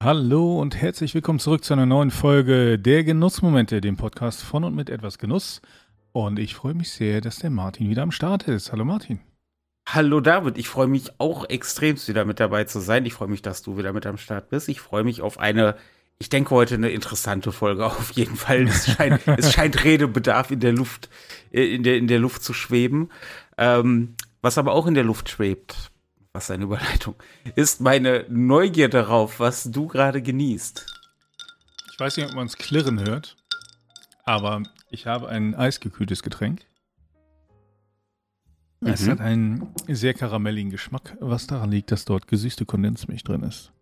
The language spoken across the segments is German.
Hallo und herzlich willkommen zurück zu einer neuen Folge der Genussmomente, dem Podcast von und mit etwas Genuss. Und ich freue mich sehr, dass der Martin wieder am Start ist. Hallo Martin. Hallo David, ich freue mich auch extremst wieder mit dabei zu sein. Ich freue mich, dass du wieder mit am Start bist. Ich freue mich auf eine, ich denke heute eine interessante Folge auf jeden Fall. Es scheint, es scheint Redebedarf in der Luft, äh, in der, in der Luft zu schweben. Ähm, was aber auch in der Luft schwebt, was eine Überleitung, ist meine Neugier darauf, was du gerade genießt. Ich weiß nicht, ob man es klirren hört, aber ich habe ein eisgekühltes Getränk. Mhm. Es hat einen sehr karamelligen Geschmack, was daran liegt, dass dort gesüßte Kondensmilch drin ist.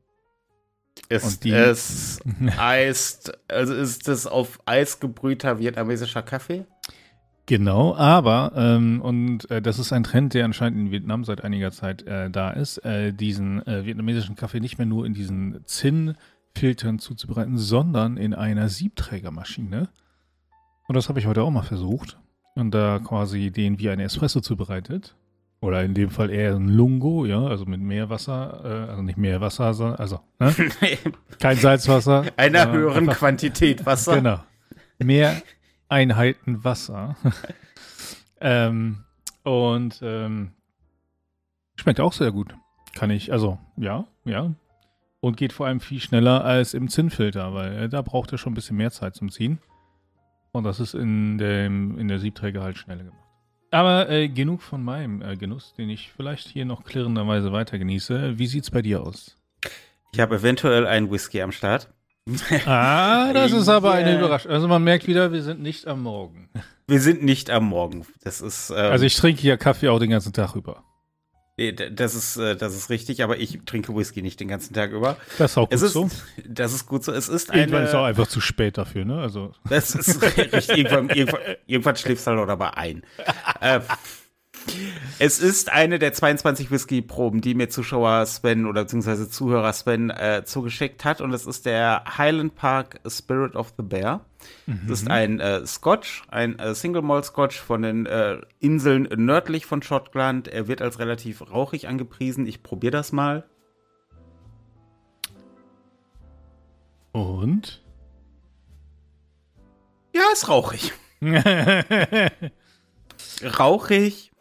Ist es Eis, also ist es auf Eis gebrühter vietnamesischer Kaffee? Genau, aber, ähm, und äh, das ist ein Trend, der anscheinend in Vietnam seit einiger Zeit äh, da ist, äh, diesen äh, vietnamesischen Kaffee nicht mehr nur in diesen Zinnfiltern zuzubereiten, sondern in einer Siebträgermaschine. Und das habe ich heute auch mal versucht. Und da quasi den wie ein Espresso zubereitet. Oder in dem Fall eher ein Lungo, ja, also mit mehr Wasser, äh, also nicht mehr Wasser, sondern, also, ne? kein Salzwasser. Einer höheren einfach, Quantität Wasser. Genau. Mehr Einheiten Wasser. ähm, und ähm, schmeckt auch sehr gut. Kann ich, also ja, ja. Und geht vor allem viel schneller als im Zinnfilter, weil äh, da braucht er schon ein bisschen mehr Zeit zum Ziehen. Und das ist in, dem, in der Siebträger halt schneller gemacht. Aber äh, genug von meinem äh, Genuss, den ich vielleicht hier noch klirrenderweise weiter genieße. Wie sieht's bei dir aus? Ich habe eventuell einen Whisky am Start. Ah, das ist aber eine Überraschung. Also man merkt wieder, wir sind nicht am Morgen. Wir sind nicht am Morgen. Das ist. Ähm, also ich trinke hier Kaffee auch den ganzen Tag über. Das ist, äh, das ist richtig, aber ich trinke Whisky nicht den ganzen Tag über. Das ist auch gut es ist, so. Das ist gut so. Es ist Irgendwann eine, ist auch einfach zu spät dafür, ne? Also. Das ist richtig. irgendwann, irgendwann, irgendwann schläfst du halt auch dabei ein. äh, es ist eine der 22 Whisky-Proben, die mir Zuschauer Sven oder beziehungsweise Zuhörer Sven äh, zugeschickt hat. Und es ist der Highland Park Spirit of the Bear. Mhm. Das ist ein äh, Scotch, ein äh, Single Malt Scotch von den äh, Inseln nördlich von Schottland. Er wird als relativ rauchig angepriesen. Ich probiere das mal. Und? Ja, ist rauchig. rauchig,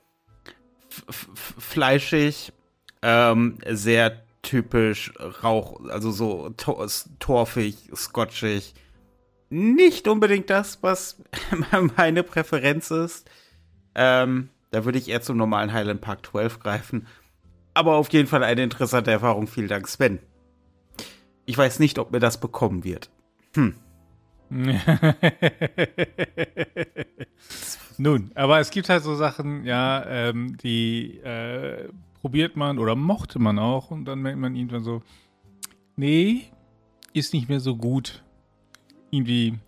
fleischig, ähm, sehr typisch Rauch, also so tor torfig, scotchig. Nicht unbedingt das, was meine Präferenz ist. Ähm, da würde ich eher zum normalen Highland Park 12 greifen. Aber auf jeden Fall eine interessante Erfahrung. Vielen Dank, Sven. Ich weiß nicht, ob mir das bekommen wird. Hm. Nun, aber es gibt halt so Sachen, ja, ähm, die äh, probiert man oder mochte man auch und dann merkt man irgendwann so, nee, ist nicht mehr so gut. Irgendwie,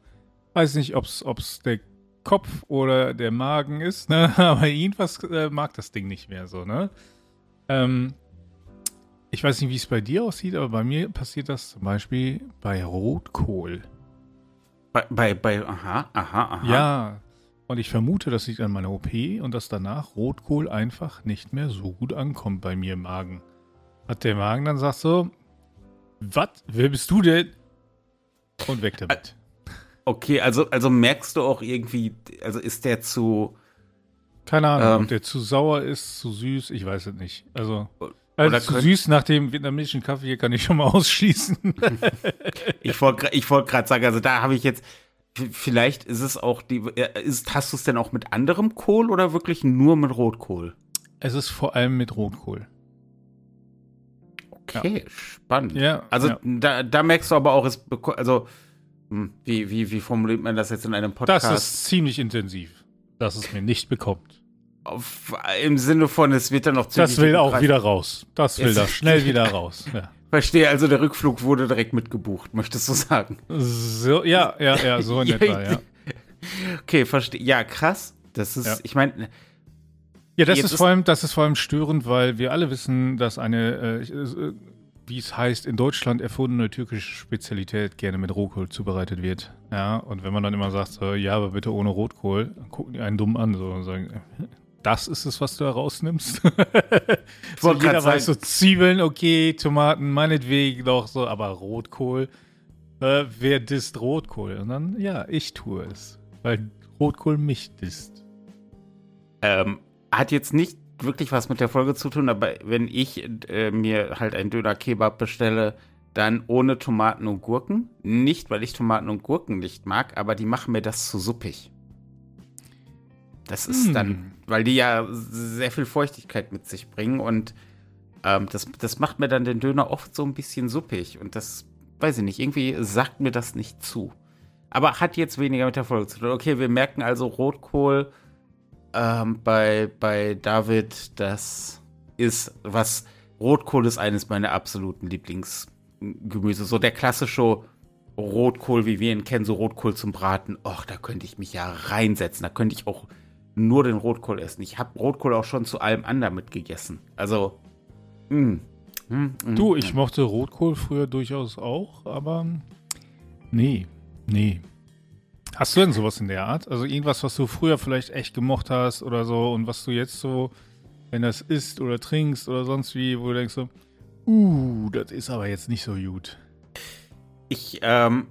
weiß nicht, ob es der Kopf oder der Magen ist, ne? aber irgendwas äh, mag das Ding nicht mehr so, ne? Ähm, ich weiß nicht, wie es bei dir aussieht, aber bei mir passiert das zum Beispiel bei Rotkohl. Bei, bei, bei aha, aha, aha. Ja, und ich vermute, das liegt an meiner OP und dass danach Rotkohl einfach nicht mehr so gut ankommt bei mir im Magen. Hat der Magen dann sagt so, was, wer bist du denn? Und weg damit. Okay, also, also merkst du auch irgendwie, also ist der zu. Keine Ahnung, ähm, ob der zu sauer ist, zu süß, ich weiß es nicht. Also, also zu süß nach dem vietnamesischen Kaffee hier kann ich schon mal ausschließen. ich wollte ich wollt gerade sagen, also da habe ich jetzt, Vielleicht ist es auch die. Ist, hast du es denn auch mit anderem Kohl oder wirklich nur mit Rotkohl? Es ist vor allem mit Rotkohl. Okay, ja. spannend. Ja, also ja. Da, da merkst du aber auch, es also hm, wie, wie, wie formuliert man das jetzt in einem Podcast? Das ist ziemlich intensiv, dass es mir nicht bekommt. Auf, Im Sinne von, es wird dann noch ziemlich. Das will auch wieder raus. Das will da schnell wieder raus. Ja. Verstehe, also der Rückflug wurde direkt mitgebucht, möchtest du sagen? So, ja, ja, ja, so in etwa, ja. Okay, verstehe. Ja, krass. Das ist, ja. ich meine. Ja, das ist, vor allem, das ist vor allem störend, weil wir alle wissen, dass eine, äh, äh, wie es heißt, in Deutschland erfundene türkische Spezialität gerne mit Rohkohl zubereitet wird. Ja, und wenn man dann immer sagt, so, ja, aber bitte ohne Rotkohl, dann gucken die einen dumm an, so und sagen, das ist es, was du herausnimmst. So, jeder weiß so Zwiebeln, okay, Tomaten, meinetwegen noch so, aber Rotkohl, äh, wer disst Rotkohl? Und dann, ja, ich tue es, weil Rotkohl mich disst. Ähm, hat jetzt nicht wirklich was mit der Folge zu tun, aber wenn ich äh, mir halt einen Döner-Kebab bestelle, dann ohne Tomaten und Gurken. Nicht, weil ich Tomaten und Gurken nicht mag, aber die machen mir das zu suppig. Das ist Hm. dann, weil die ja sehr viel Feuchtigkeit mit sich bringen und ähm, das, das macht mir dann den Döner oft so ein bisschen suppig und das, weiß ich nicht, irgendwie sagt mir das nicht zu. Aber hat jetzt weniger mit der Folge zu tun. Okay, wir merken also Rotkohl ähm, bei, bei David, das ist was. Rotkohl ist eines meiner absoluten Lieblingsgemüse. So der klassische Rotkohl, wie wir ihn kennen, so Rotkohl zum Braten. Och, da könnte ich mich ja reinsetzen. Da könnte ich auch nur den Rotkohl essen. Ich habe Rotkohl auch schon zu allem anderen mitgegessen. Also, mh. Mm, mm, Du, ich mochte Rotkohl früher durchaus auch, aber nee, nee. Hast du denn sowas in der Art? Also irgendwas, was du früher vielleicht echt gemocht hast oder so und was du jetzt so, wenn das isst oder trinkst oder sonst wie, wo du denkst so, uh, das ist aber jetzt nicht so gut. Ich, ähm,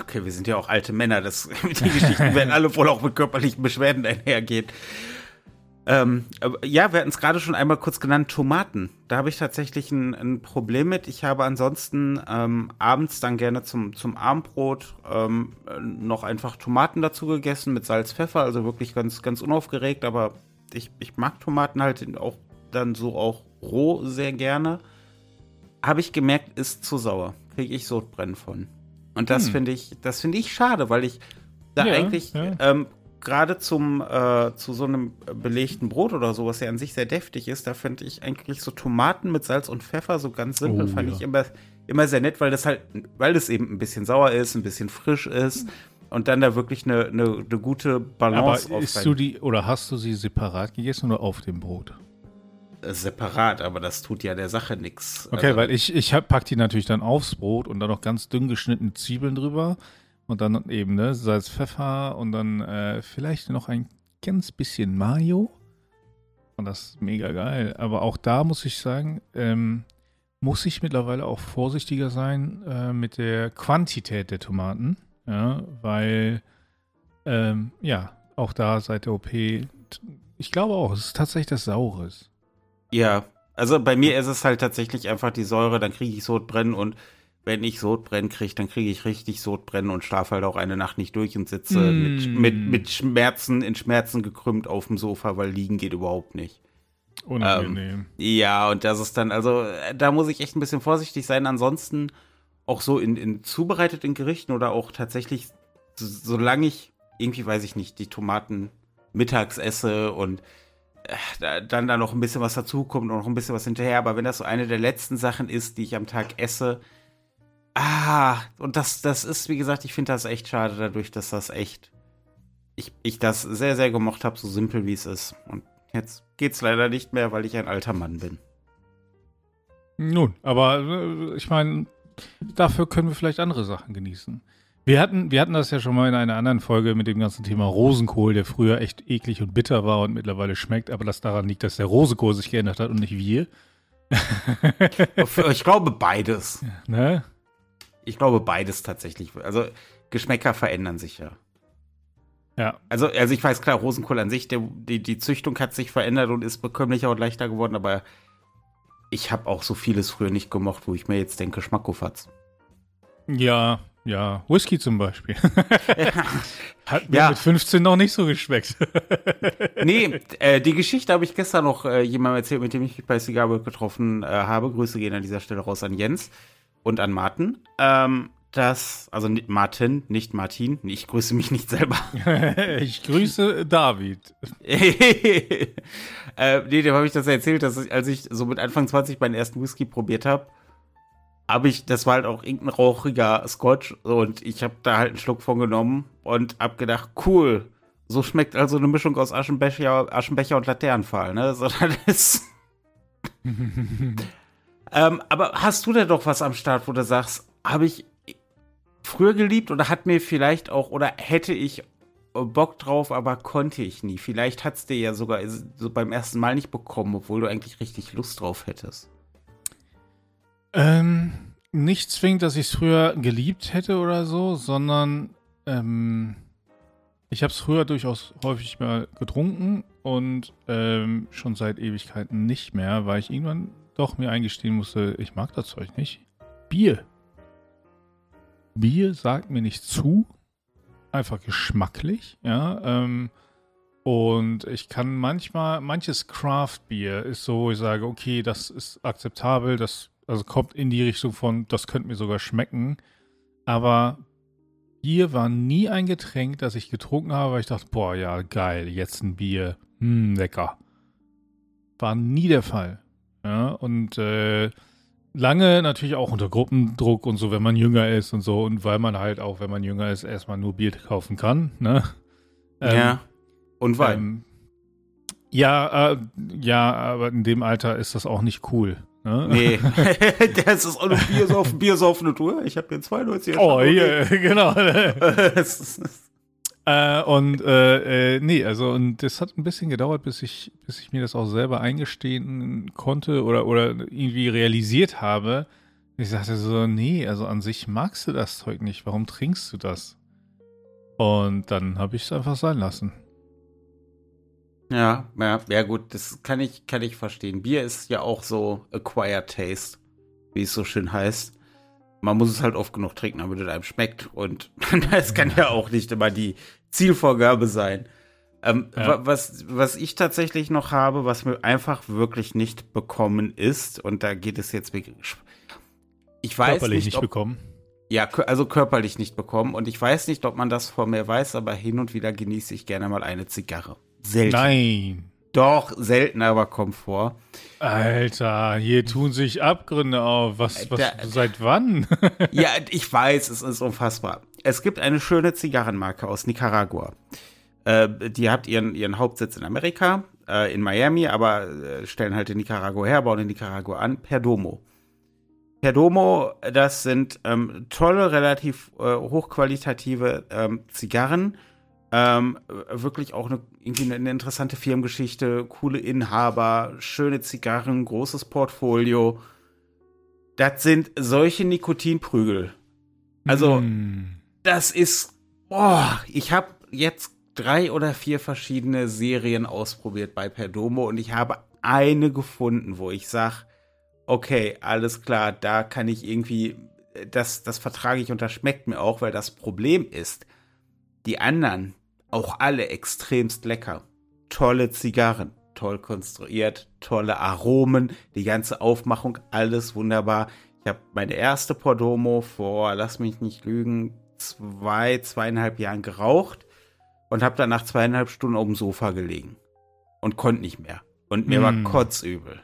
okay, wir sind ja auch alte Männer, das, die Geschichten werden alle wohl auch mit körperlichen Beschwerden einhergehen. Ähm, ja, wir hatten es gerade schon einmal kurz genannt, Tomaten. Da habe ich tatsächlich ein, ein Problem mit. Ich habe ansonsten ähm, abends dann gerne zum, zum Abendbrot ähm, äh, noch einfach Tomaten dazu gegessen mit Salz, Pfeffer, also wirklich ganz, ganz unaufgeregt, aber ich, ich mag Tomaten halt auch dann so auch roh sehr gerne. Habe ich gemerkt, ist zu sauer. Kriege ich Sodbrennen von. Und das Hm. finde ich, das finde ich schade, weil ich da Ja, eigentlich ja. ähm, gerade zum äh, zu so einem belegten Brot oder so, was ja an sich sehr deftig ist, da finde ich eigentlich so Tomaten mit Salz und Pfeffer so ganz simpel, Oh, fand ja. ich immer, immer sehr nett, weil das halt, weil das eben ein bisschen sauer ist, ein bisschen frisch ist und dann da wirklich eine, eine, eine gute Aber Balance isst rein- du die oder hast du sie separat gegessen oder auf dem Brot? Äh, separat, aber das tut ja der Sache nichts. Okay, weil ich, ich hab, pack die natürlich dann aufs Brot und dann noch ganz dünn geschnittene Zwiebeln drüber und dann eben ne, Salz, Pfeffer und dann äh, vielleicht noch ein ganz bisschen Mayo. Und das ist mega geil. Aber auch da muss ich sagen, ähm, muss ich mittlerweile auch vorsichtiger sein äh, mit der Quantität der Tomaten. Ja, weil, ähm, ja, auch da seit der OP, ich glaube auch, es ist tatsächlich das Saures. Ja, also bei mir ist es halt tatsächlich einfach die Säure, dann kriege ich Sodbrennen und wenn ich Sodbrennen kriege, dann kriege ich richtig Sodbrennen und schlafe halt auch eine Nacht nicht durch und sitze mit, Mm. mit, mit Schmerzen, in Schmerzen gekrümmt auf dem Sofa, weil liegen geht überhaupt nicht. Unangenehm. Ja, und das ist dann, also äh, da muss ich echt ein bisschen vorsichtig sein. Ansonsten auch so in, in zubereiteten Gerichten oder auch tatsächlich, so, solange ich irgendwie, weiß ich nicht, die Tomaten mittags esse und dann da noch ein bisschen was dazukommt und noch ein bisschen was hinterher. Aber wenn das so eine der letzten Sachen ist, die ich am Tag esse, ah, und das, das ist, wie gesagt, ich finde das echt schade dadurch, dass das echt, ich, ich das sehr, sehr gemocht habe, so simpel wie es ist. Und jetzt geht's leider nicht mehr, weil ich ein alter Mann bin. Nun, aber äh, ich meine, dafür können wir vielleicht andere Sachen genießen. Wir hatten, wir hatten das ja schon mal in einer anderen Folge mit dem ganzen Thema Rosenkohl, der früher echt eklig und bitter war und mittlerweile schmeckt, aber das daran liegt, dass der Rosenkohl sich geändert hat und nicht wir. Ich glaube beides. Ne? Ich glaube beides tatsächlich. Also Geschmäcker verändern sich ja. Ja. Also, also ich weiß klar, Rosenkohl an sich, der, die, die Züchtung hat sich verändert und ist bekömmlicher und leichter geworden, aber ich habe auch so vieles früher nicht gemocht, wo ich mir jetzt denke, Schmackofatz. Ja, ja. Whisky zum Beispiel. Hat mir Ja. mit 15 noch nicht so geschmeckt. Nee, äh, die Geschichte habe ich gestern noch äh, jemandem erzählt, mit dem ich mich bei Cigarwork getroffen äh, habe. Grüße gehen an dieser Stelle raus an Jens und an Martin. Ähm, das, also nicht Martin, nicht Martin. Ich grüße mich nicht selber. ich grüße David. äh, nee, dem habe ich das erzählt, dass ich, als ich so mit Anfang 20 meinen ersten Whisky probiert habe, habe ich, das war halt auch irgendein rauchiger Scotch und ich habe da halt einen Schluck von genommen und hab gedacht, cool, so schmeckt also eine Mischung aus Aschenbecher, Aschenbecher und Laternenpfahl, ne? So, das ist ähm, aber hast du denn doch was am Start, wo du sagst, habe ich früher geliebt oder hat mir vielleicht auch, oder hätte ich Bock drauf, aber konnte ich nie. Vielleicht hat es dir ja sogar so beim ersten Mal nicht bekommen, obwohl du eigentlich richtig Lust drauf hättest. Ähm, nicht zwingend, dass ich es früher geliebt hätte oder so, sondern ähm, ich habe es früher durchaus häufig mal getrunken und ähm, schon seit Ewigkeiten nicht mehr, weil ich irgendwann doch mir eingestehen musste, ich mag das Zeug nicht. Bier. Bier sagt mir nicht zu. Einfach geschmacklich, ja. Ähm, und ich kann manchmal, manches Craft-Bier ist so, ich sage, okay, das ist akzeptabel, das also kommt in die Richtung von, das könnte mir sogar schmecken. Aber Bier war nie ein Getränk, das ich getrunken habe, weil ich dachte, boah, ja, geil, jetzt ein Bier. Hm, lecker. War nie der Fall. Ja, und äh, lange natürlich auch unter Gruppendruck und so, wenn man jünger ist und so. Und weil man halt auch, wenn man jünger ist, erstmal nur Bier kaufen kann. Ne? Ähm, ja. Und Wein. Ähm, ja, äh, ja, aber in dem Alter ist das auch nicht cool. Ne? Nee, das ist auch eine Biersaufen, Biersaufen Tour. Ich habe hier 92 Oh, hier, genau. äh, und äh, äh, nee, also und das hat ein bisschen gedauert, bis ich, bis ich mir das auch selber eingestehen konnte oder, oder irgendwie realisiert habe. Ich sagte so, nee, also an sich magst du das Zeug nicht. Warum trinkst du das? Und dann habe ich es einfach sein lassen. Ja, ja, ja gut, das kann ich, kann ich verstehen. Bier ist ja auch so acquired taste, wie es so schön heißt. Man muss es halt oft genug trinken, damit es einem schmeckt. Und das kann ja auch nicht immer die Zielvorgabe sein. Ähm, ja. was, was ich tatsächlich noch habe, was mir einfach wirklich nicht bekommen ist, und da geht es jetzt ich weiß körperlich nicht, ob, nicht bekommen. Ja, also körperlich nicht bekommen. Und ich weiß nicht, ob man das vor mir weiß, aber hin und wieder genieße ich gerne mal eine Zigarre. Selten. Nein. Doch, selten, aber kommt vor. Alter, hier tun sich Abgründe auf. Was, was da, seit wann? ja, ich weiß, es ist unfassbar. Es gibt eine schöne Zigarrenmarke aus Nicaragua. Äh, die hat ihren, ihren Hauptsitz in Amerika, äh, in Miami, aber äh, stellen halt in Nicaragua her, bauen in Nicaragua an. Perdomo. Perdomo, das sind ähm, tolle, relativ äh, hochqualitative ähm, Zigarren ähm, wirklich auch eine, irgendwie eine, interessante Firmengeschichte, coole Inhaber, schöne Zigarren, großes Portfolio. Das sind solche Nikotinprügel. Also, mm. das ist, boah, ich habe jetzt drei oder vier verschiedene Serien ausprobiert bei Perdomo und ich habe eine gefunden, wo ich sage, okay, alles klar, da kann ich irgendwie, das, das vertrage ich und das schmeckt mir auch, weil das Problem ist, die anderen, auch alle extremst lecker. Tolle Zigarren, toll konstruiert, tolle Aromen, die ganze Aufmachung, alles wunderbar. Ich habe meine erste Pordomo vor, lass mich nicht lügen, zwei, zweieinhalb Jahren geraucht und habe dann nach zweieinhalb Stunden auf dem Sofa gelegen und konnte nicht mehr. Und mir mm. war kotzübel.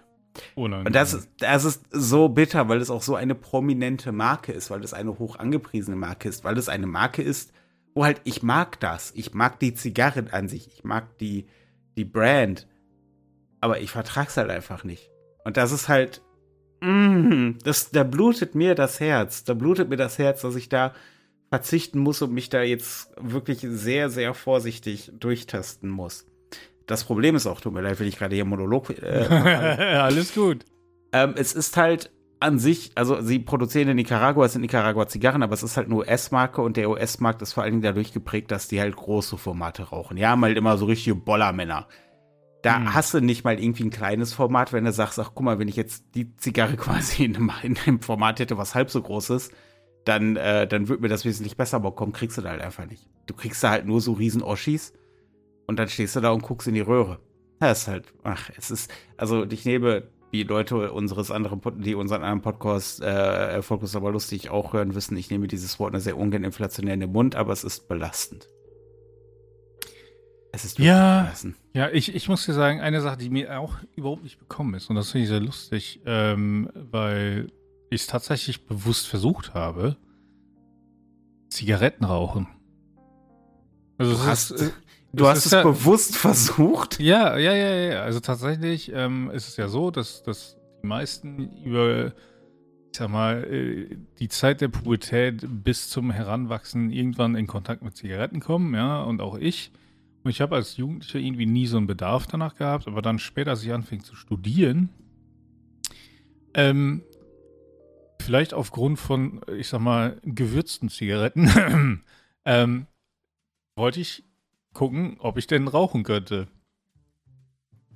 Unangenehm. Und das ist, das ist so bitter, weil es auch so eine prominente Marke ist, weil es eine hoch angepriesene Marke ist, weil es eine Marke ist, wo halt, ich mag das. Ich mag die Zigarren an sich. Ich mag die, die Brand. Aber ich vertrag's halt einfach nicht. Und das ist halt, mm, das, da blutet mir das Herz. Da blutet mir das Herz, dass ich da verzichten muss und mich da jetzt wirklich sehr, sehr vorsichtig durchtasten muss. Das Problem ist auch, tut mir leid, wenn ich gerade hier Monolog. Äh, Alles gut. Ähm, es ist halt, an sich, also sie produzieren in Nicaragua, es sind Nicaragua Zigarren, aber es ist halt eine US-Marke und der US-Markt ist vor allen Dingen dadurch geprägt, dass die halt große Formate rauchen. Die haben halt immer so richtige Bollermänner. Da hm. hast du nicht mal irgendwie ein kleines Format, wenn du sagst, ach guck mal, wenn ich jetzt die Zigarre quasi in einem, in einem Format hätte, was halb so groß ist, dann, äh, dann würde mir das wesentlich besser bekommen, kriegst du da halt einfach nicht. Du kriegst da halt nur so riesen Oschis und dann stehst du da und guckst in die Röhre. Das ist halt, ach, es ist, also ich nehme die Leute unseres anderen, die unseren anderen Podcast, äh, Fokus aber lustig auch hören, wissen, ich nehme dieses Wort sehr ungern inflationär in den Mund, aber es ist belastend. Es ist ja, belastend. Ja, ich, ich muss dir sagen, eine Sache, die mir auch überhaupt nicht bekommen ist, und das finde ich sehr lustig, ähm, weil ich es tatsächlich bewusst versucht habe, Zigaretten rauchen. Also hast, ist, Du hast es ja, bewusst versucht? Ja, ja, ja, ja. Also tatsächlich ähm, ist es ja so, dass, dass die meisten über ich sag mal, äh, die Zeit der Pubertät bis zum Heranwachsen irgendwann in Kontakt mit Zigaretten kommen, ja, und auch ich. Und ich habe als Jugendlicher irgendwie nie so einen Bedarf danach gehabt, aber dann später, als ich anfing zu studieren, ähm, vielleicht aufgrund von, ich sag mal, gewürzten Zigaretten, ähm, wollte ich gucken, ob ich denn rauchen könnte.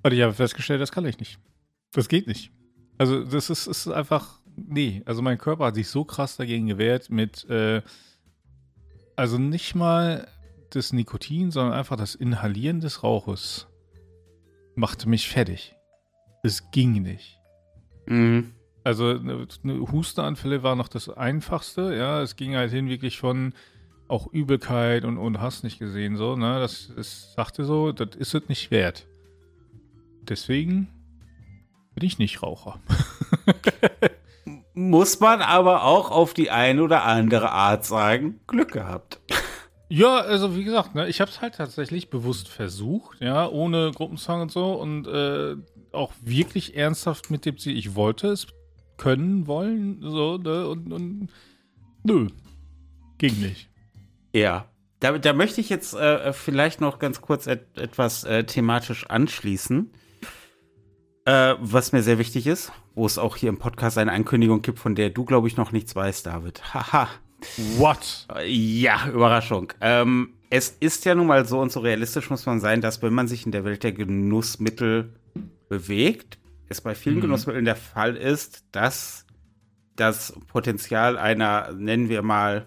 Und ich habe festgestellt, das kann ich nicht. Das geht nicht. Also, das ist, ist einfach, nee. Also, mein Körper hat sich so krass dagegen gewehrt mit, äh, also nicht mal das Nikotin, sondern einfach das Inhalieren des Rauches machte mich fertig. Es ging nicht. Mhm. Also eine Hustenanfälle war noch das Einfachste, ja. Es ging halt hin wirklich von auch Übelkeit und, und hast nicht gesehen, so, ne? Das, das sagte so, das ist es nicht wert. Deswegen bin ich nicht Raucher. Muss man aber auch auf die eine oder andere Art sagen, Glück gehabt. Ja, also wie gesagt, ne, ich habe es halt tatsächlich bewusst versucht, ja, ohne Gruppenzwang und so und äh, auch wirklich ernsthaft mit dem Ziel, ich wollte es können, wollen, so, ne, und, und nö, ging nicht. Ja, da, da möchte ich jetzt äh, vielleicht noch ganz kurz et etwas äh, thematisch anschließen, äh, was mir sehr wichtig ist, wo es auch hier im Podcast eine Ankündigung gibt, von der du, glaube ich, noch nichts weißt, David. Haha. What? Ja, Überraschung. Ähm, es ist ja nun mal so und so realistisch muss man sein, dass wenn man sich in der Welt der Genussmittel bewegt, es bei vielen mhm. Genussmitteln der Fall ist, dass das Potenzial einer, nennen wir mal,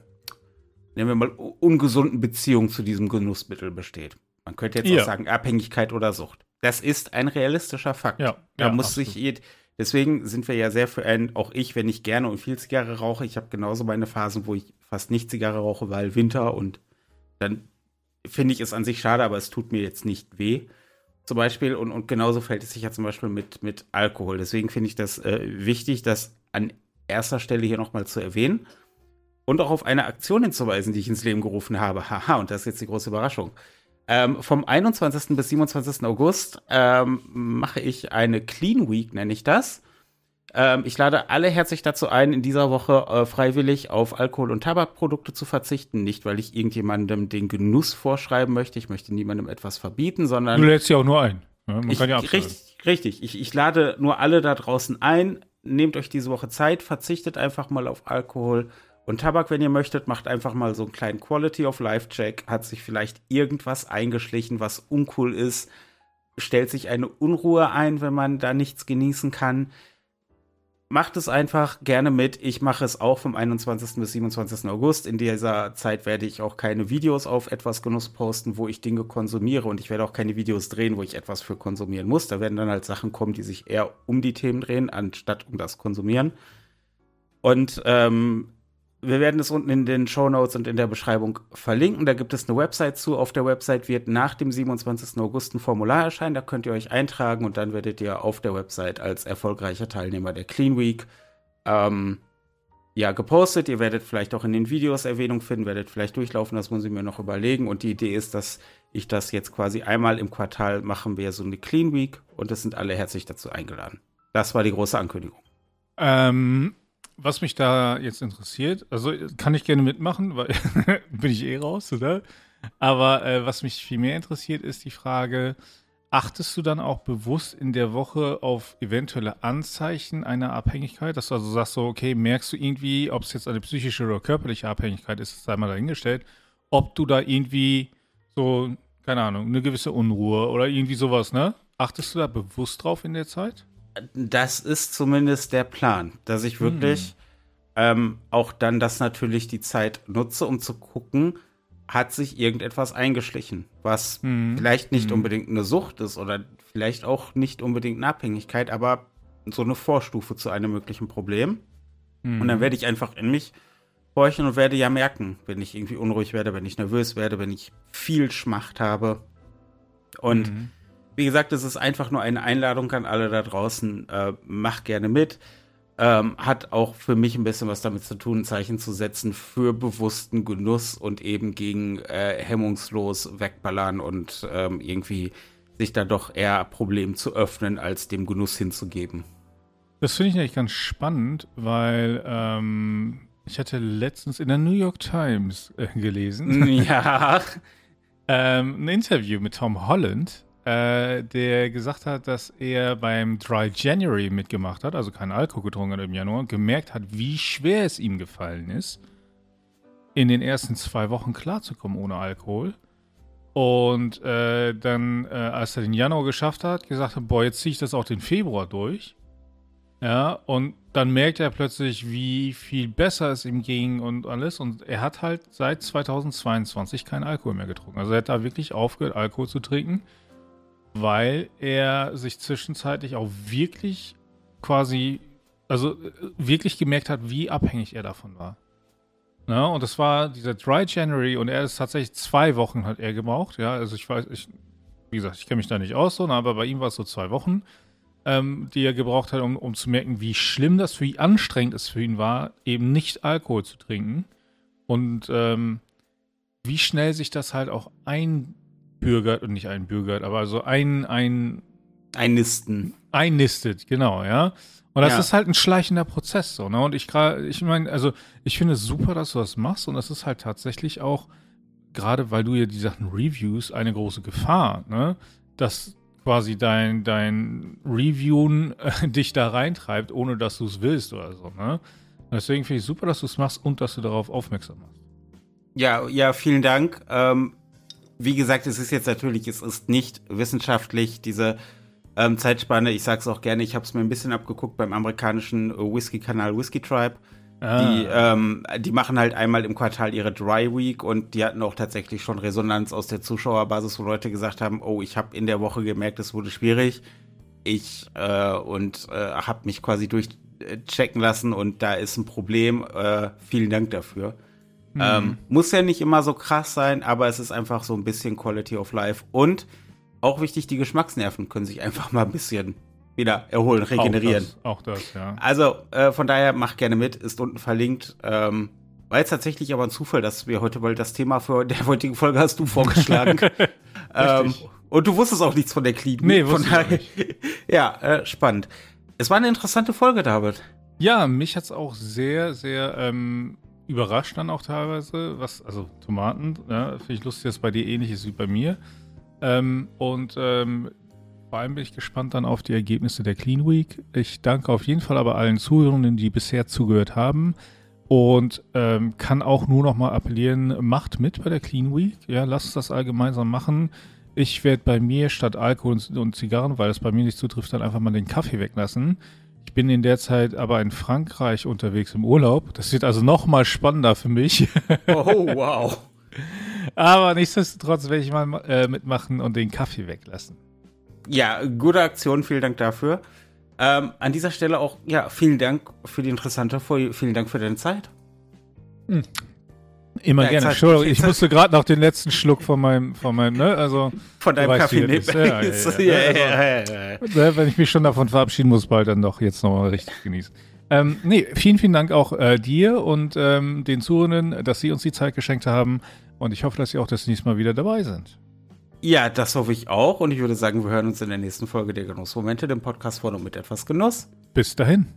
nennen wir mal, ungesunden Beziehung zu diesem Genussmittel besteht. Man könnte jetzt ja. auch sagen, Abhängigkeit oder Sucht. Das ist ein realistischer Fakt. Ja, da ja, muss absolut. sich Deswegen sind wir ja sehr für ein, auch ich, wenn ich gerne und viel Zigarre rauche, ich habe genauso meine Phasen, wo ich fast nicht Zigarre rauche, weil Winter und dann finde ich es an sich schade, aber es tut mir jetzt nicht weh. Zum Beispiel, und, und genauso fällt es sich ja zum Beispiel mit, mit Alkohol. Deswegen finde ich das äh, wichtig, das an erster Stelle hier nochmal zu erwähnen und auch auf eine Aktion hinzuweisen, die ich ins Leben gerufen habe. Haha, und das ist jetzt die große Überraschung. Ähm, vom 21. bis 27. August ähm, mache ich eine Clean Week, nenne ich das. Ähm, ich lade alle herzlich dazu ein, in dieser Woche äh, freiwillig auf Alkohol- und Tabakprodukte zu verzichten. Nicht, weil ich irgendjemandem den Genuss vorschreiben möchte. Ich möchte niemandem etwas verbieten, sondern. Du lädst ja auch nur ein. Ja, man ich, kann ja richtig, richtig. Ich, ich lade nur alle da draußen ein. Nehmt euch diese Woche Zeit, verzichtet einfach mal auf Alkohol und Tabak, wenn ihr möchtet, macht einfach mal so einen kleinen Quality of Life Check. Hat sich vielleicht irgendwas eingeschlichen, was uncool ist? Stellt sich eine Unruhe ein, wenn man da nichts genießen kann? Macht es einfach gerne mit. Ich mache es auch vom 21. bis 27. August. In dieser Zeit werde ich auch keine Videos auf etwas Genuss posten, wo ich Dinge konsumiere. Und ich werde auch keine Videos drehen, wo ich etwas für konsumieren muss. Da werden dann halt Sachen kommen, die sich eher um die Themen drehen, anstatt um das Konsumieren. Und ähm, wir werden es unten in den Show Notes und in der Beschreibung verlinken. Da gibt es eine Website zu. Auf der Website wird nach dem 27. August ein Formular erscheinen. Da könnt ihr euch eintragen und dann werdet ihr auf der Website als erfolgreicher Teilnehmer der Clean Week ähm, ja, gepostet. Ihr werdet vielleicht auch in den Videos Erwähnung finden, werdet vielleicht durchlaufen. Das muss ich mir noch überlegen. Und die Idee ist, dass ich das jetzt quasi einmal im Quartal machen wir so eine Clean Week und es sind alle herzlich dazu eingeladen. Das war die große Ankündigung. Ähm, was mich da jetzt interessiert, also kann ich gerne mitmachen, weil bin ich eh raus, oder? Aber äh, was mich viel mehr interessiert, ist die Frage, achtest du dann auch bewusst in der Woche auf eventuelle Anzeichen einer Abhängigkeit, dass du also sagst so, okay, merkst du irgendwie, ob es jetzt eine psychische oder körperliche Abhängigkeit ist, sei mal dahingestellt, ob du da irgendwie so, keine Ahnung, eine gewisse Unruhe oder irgendwie sowas, ne? Achtest du da bewusst drauf in der Zeit? Das ist zumindest der Plan, dass ich wirklich mhm. ähm, auch dann das natürlich die Zeit nutze, um zu gucken, hat sich irgendetwas eingeschlichen, was mhm. vielleicht nicht mhm. unbedingt eine Sucht ist oder vielleicht auch nicht unbedingt eine Abhängigkeit, aber so eine Vorstufe zu einem möglichen Problem. Und dann mhm. werde ich einfach in mich horchen und werde ja merken, wenn ich irgendwie unruhig werde, wenn ich nervös werde, wenn ich viel Schmacht habe. Und mhm. Wie gesagt, es ist einfach nur eine Einladung an alle da draußen. Äh, macht gerne mit. Ähm, hat auch für mich ein bisschen was damit zu tun, ein Zeichen zu setzen für bewussten Genuss und eben gegen äh, hemmungslos wegballern und ähm, irgendwie sich da doch eher Problem zu öffnen, als dem Genuss hinzugeben. Das finde ich eigentlich ganz spannend, weil ähm, ich hatte letztens in der New York Times äh, gelesen. Ja. ähm, ein Interview mit Tom Holland, äh, der gesagt hat, dass er beim Dry January mitgemacht hat, also keinen Alkohol getrunken hat im Januar, und gemerkt hat, wie schwer es ihm gefallen ist, in den ersten zwei Wochen klarzukommen ohne Alkohol. Und äh, dann, äh, als er den Januar geschafft hat, gesagt hat, boah, jetzt ziehe ich das auch den Februar durch. Ja, und dann merkt er plötzlich, wie viel besser es ihm ging und alles. Und er hat halt seit 2022 keinen Alkohol mehr getrunken. Also er hat da wirklich aufgehört, Alkohol zu trinken, weil er sich zwischenzeitlich auch wirklich quasi, also äh, wirklich gemerkt hat, wie abhängig er davon war. Ja, und das war dieser Dry January und er ist tatsächlich zwei Wochen hat er gebraucht. Ja, also ich weiß, ich, wie gesagt, ich kenne mich da nicht aus, so, aber bei ihm war es so zwei Wochen ähm, die er gebraucht hat, um, um zu merken, wie schlimm das für ihn, anstrengend es für ihn war, eben nicht Alkohol zu trinken. Und ähm, wie schnell sich das halt auch einbürgert, und nicht einbürgert, aber so ein, ein Einnisten. Einnistet, genau, ja. Und das ja. ist halt ein schleichender Prozess, so, ne? Und ich gerade, ich meine, also ich finde es super, dass du das machst und das ist halt tatsächlich auch, gerade weil du ja die Sachen Reviews, eine große Gefahr, ne? Dass quasi dein, dein Reviewen äh, dich da reintreibt, ohne dass du es willst oder so. Ne? Deswegen finde ich super, dass du es machst und dass du darauf aufmerksam machst. Ja, ja, vielen Dank. Ähm, wie gesagt, es ist jetzt natürlich, es ist nicht wissenschaftlich, diese ähm, Zeitspanne. Ich sage es auch gerne, ich habe es mir ein bisschen abgeguckt beim amerikanischen Whisky-Kanal Whisky Tribe. Ah. Die, ähm, die machen halt einmal im Quartal ihre Dry Week und die hatten auch tatsächlich schon Resonanz aus der Zuschauerbasis, wo Leute gesagt haben, oh, ich habe in der Woche gemerkt, es wurde schwierig. Ich äh, und äh, habe mich quasi durchchecken lassen und da ist ein Problem. Äh, vielen Dank dafür. Mhm. Ähm, muss ja nicht immer so krass sein, aber es ist einfach so ein bisschen Quality of Life und auch wichtig, die Geschmacksnerven können sich einfach mal ein bisschen wieder erholen, regenerieren. Auch das, auch das ja. Also äh, von daher mach gerne mit, ist unten verlinkt. Ähm, war jetzt tatsächlich aber ein Zufall, dass wir heute, weil das Thema für der heutigen Folge hast du vorgeschlagen. ähm, und du wusstest auch nichts von der Klinik. Nee, von daher. ja, äh, spannend. Es war eine interessante Folge, David. Ja, mich hat es auch sehr, sehr ähm, überrascht dann auch teilweise. Was, also Tomaten, ja, finde ich lustig, dass bei dir ähnlich ist wie bei mir. Ähm, und ähm, vor allem bin ich gespannt dann auf die Ergebnisse der Clean Week. Ich danke auf jeden Fall aber allen Zuhörenden, die bisher zugehört haben. Und ähm, kann auch nur noch mal appellieren, macht mit bei der Clean Week. Ja, lasst das all gemeinsam machen. Ich werde bei mir statt Alkohol und, Zigarren, weil das bei mir nicht zutrifft, dann einfach mal den Kaffee weglassen. Ich bin in der Zeit aber in Frankreich unterwegs im Urlaub. Das wird also noch mal spannender für mich. Oh, wow. aber nichtsdestotrotz werde ich mal äh, mitmachen und den Kaffee weglassen. Ja, gute Aktion, vielen Dank dafür. Ähm, an dieser Stelle auch, ja, vielen Dank für die interessante Folge, vielen Dank für deine Zeit. Hm. Immer ja, gerne. Entschuldigung, ich musste gerade noch den letzten Schluck von meinem, von meinem, ne, also. Von deinem Kaffee nehmen. Ja, ja, ja, Wenn ich mich schon davon verabschieden muss, bald dann doch jetzt nochmal richtig genießen. Ähm, nee, vielen, vielen Dank auch äh, dir und ähm, den Zuhörenden, dass sie uns die Zeit geschenkt haben. Und ich hoffe, dass sie auch das nächste Mal wieder dabei sind. Ja, das hoffe ich auch. Und ich würde sagen, wir hören uns in der nächsten Folge der Genussmomente, dem Podcast von und mit etwas Genuss. Bis dahin.